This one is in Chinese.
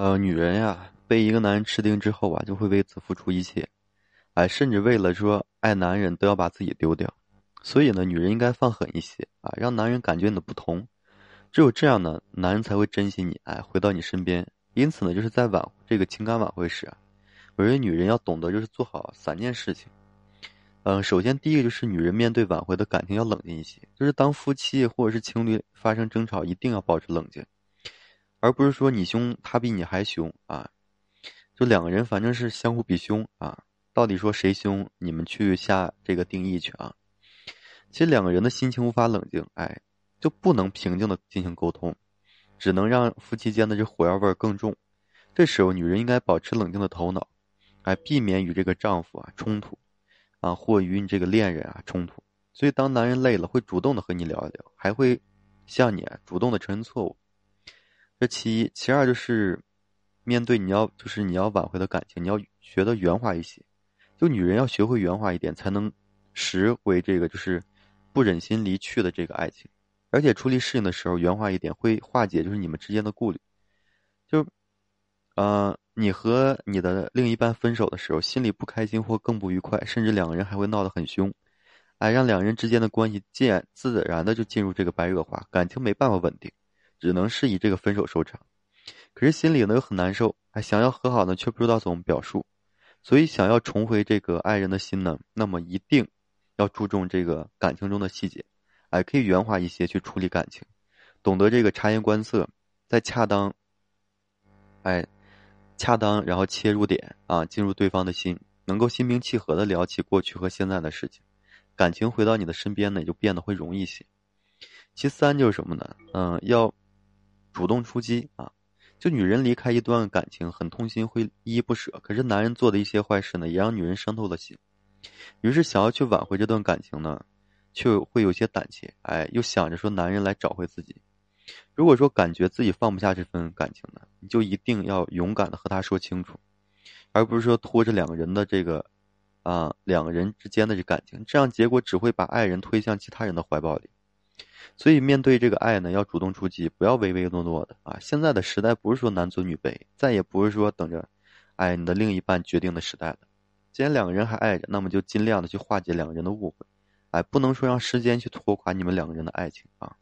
呃，女人呀，被一个男人吃定之后啊，就会为此付出一切，哎，甚至为了说爱男人，都要把自己丢掉。所以呢，女人应该放狠一些啊，让男人感觉你的不同。只有这样呢，男人才会珍惜你，哎，回到你身边。因此呢，就是在挽这个情感挽回时啊，我认为女人要懂得就是做好三件事情。嗯，首先第一个就是女人面对挽回的感情要冷静一些，就是当夫妻或者是情侣发生争吵，一定要保持冷静。而不是说你凶他比你还凶啊，就两个人反正是相互比凶啊，到底说谁凶，你们去下这个定义去啊。其实两个人的心情无法冷静，哎，就不能平静的进行沟通，只能让夫妻间的这火药味更重。这时候女人应该保持冷静的头脑，哎，避免与这个丈夫啊冲突，啊或与你这个恋人啊冲突。所以当男人累了，会主动的和你聊一聊，还会向你主动的承认错误。这其一，其二就是面对你要就是你要挽回的感情，你要学的圆滑一些。就女人要学会圆滑一点，才能拾回这个就是不忍心离去的这个爱情。而且处理事情的时候圆滑一点，会化解就是你们之间的顾虑。就，呃，你和你的另一半分手的时候，心里不开心或更不愉快，甚至两个人还会闹得很凶，哎，让两人之间的关系渐自然的就进入这个白热化，感情没办法稳定。只能是以这个分手收场，可是心里呢又很难受，还想要和好呢，却不知道怎么表述，所以想要重回这个爱人的心呢，那么一定要注重这个感情中的细节，哎，可以圆滑一些去处理感情，懂得这个察言观色，在恰当，哎，恰当然后切入点啊，进入对方的心，能够心平气和的聊起过去和现在的事情，感情回到你的身边呢，也就变得会容易些。其三就是什么呢？嗯，要。主动出击啊！就女人离开一段感情很痛心，会依依不舍。可是男人做的一些坏事呢，也让女人伤透了心。于是想要去挽回这段感情呢，却会有些胆怯。哎，又想着说男人来找回自己。如果说感觉自己放不下这份感情呢，你就一定要勇敢的和他说清楚，而不是说拖着两个人的这个啊两个人之间的这感情，这样结果只会把爱人推向其他人的怀抱里。所以，面对这个爱呢，要主动出击，不要唯唯诺诺的啊！现在的时代不是说男尊女卑，再也不是说等着哎你的另一半决定的时代了。既然两个人还爱着，那么就尽量的去化解两个人的误会，哎，不能说让时间去拖垮你们两个人的爱情啊！